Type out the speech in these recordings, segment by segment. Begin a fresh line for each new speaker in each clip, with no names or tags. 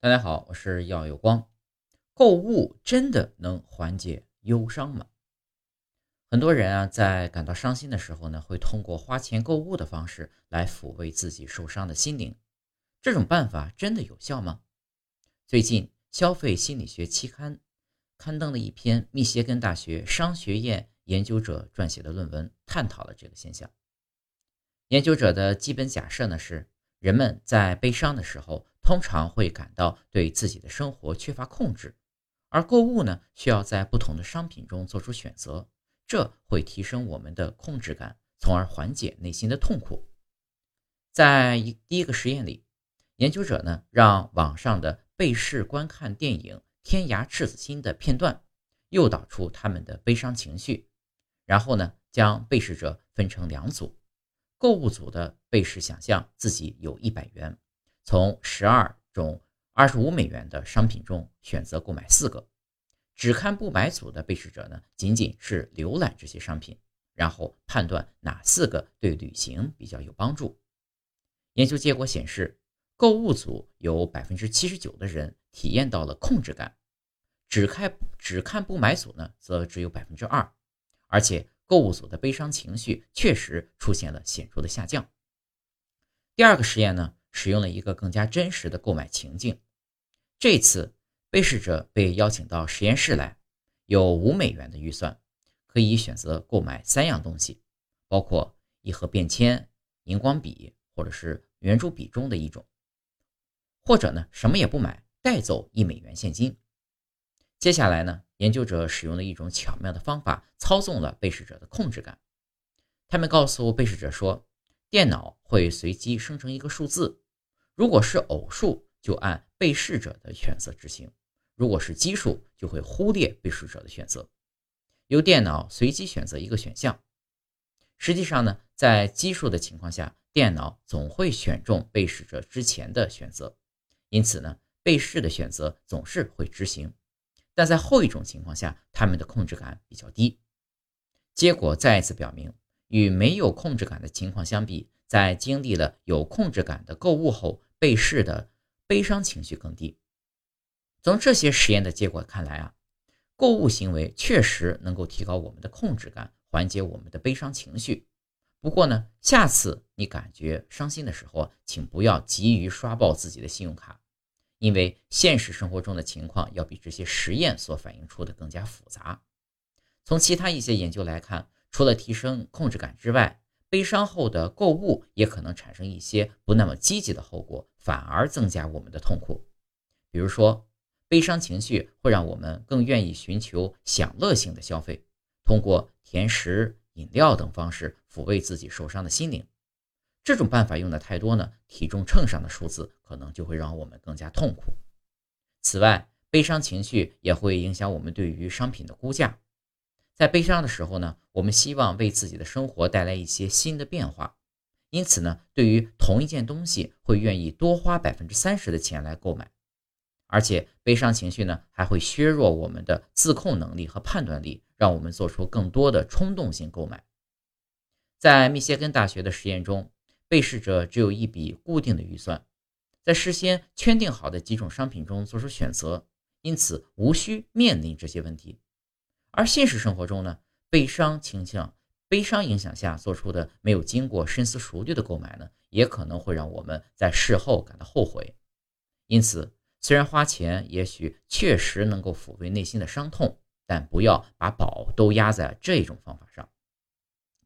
大家好，我是耀有光。购物真的能缓解忧伤吗？很多人啊，在感到伤心的时候呢，会通过花钱购物的方式来抚慰自己受伤的心灵。这种办法真的有效吗？最近，《消费心理学》期刊刊登了一篇密歇根大学商学院研究者撰写的论文，探讨了这个现象。研究者的基本假设呢是。人们在悲伤的时候，通常会感到对自己的生活缺乏控制，而购物呢，需要在不同的商品中做出选择，这会提升我们的控制感，从而缓解内心的痛苦。在一第一个实验里，研究者呢让网上的被试观看电影《天涯赤子心》的片段，诱导出他们的悲伤情绪，然后呢将被试者分成两组。购物组的被试想象自己有一百元，从十二种二十五美元的商品中选择购买四个；只看不买组的被试者呢，仅仅是浏览这些商品，然后判断哪四个对旅行比较有帮助。研究结果显示，购物组有百分之七十九的人体验到了控制感，只看只看不买组呢，则只有百分之二，而且。购物组的悲伤情绪确实出现了显著的下降。第二个实验呢，使用了一个更加真实的购买情境。这次被试者被邀请到实验室来，有五美元的预算，可以选择购买三样东西，包括一盒便签、荧光笔，或者是圆珠笔中的一种，或者呢什么也不买，带走一美元现金。接下来呢？研究者使用了一种巧妙的方法，操纵了被试者的控制感。他们告诉被试者说，电脑会随机生成一个数字，如果是偶数，就按被试者的选择执行；如果是奇数，就会忽略被试者的选择，由电脑随机选择一个选项。实际上呢，在奇数的情况下，电脑总会选中被试者之前的选择，因此呢，被试的选择总是会执行。但在后一种情况下，他们的控制感比较低。结果再一次表明，与没有控制感的情况相比，在经历了有控制感的购物后，被试的悲伤情绪更低。从这些实验的结果看来啊，购物行为确实能够提高我们的控制感，缓解我们的悲伤情绪。不过呢，下次你感觉伤心的时候，请不要急于刷爆自己的信用卡。因为现实生活中的情况要比这些实验所反映出的更加复杂。从其他一些研究来看，除了提升控制感之外，悲伤后的购物也可能产生一些不那么积极的后果，反而增加我们的痛苦。比如说，悲伤情绪会让我们更愿意寻求享乐性的消费，通过甜食、饮料等方式抚慰自己受伤的心灵。这种办法用的太多呢，体重秤上的数字可能就会让我们更加痛苦。此外，悲伤情绪也会影响我们对于商品的估价。在悲伤的时候呢，我们希望为自己的生活带来一些新的变化，因此呢，对于同一件东西会愿意多花百分之三十的钱来购买。而且，悲伤情绪呢还会削弱我们的自控能力和判断力，让我们做出更多的冲动性购买。在密歇根大学的实验中。被试者只有一笔固定的预算，在事先圈定好的几种商品中做出选择，因此无需面临这些问题。而现实生活中呢，悲伤倾向、悲伤影响下做出的没有经过深思熟虑的购买呢，也可能会让我们在事后感到后悔。因此，虽然花钱也许确实能够抚慰内心的伤痛，但不要把宝都压在这种方法上。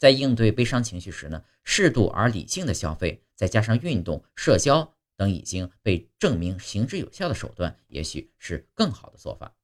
在应对悲伤情绪时呢，适度而理性的消费，再加上运动、社交等已经被证明行之有效的手段，也许是更好的做法。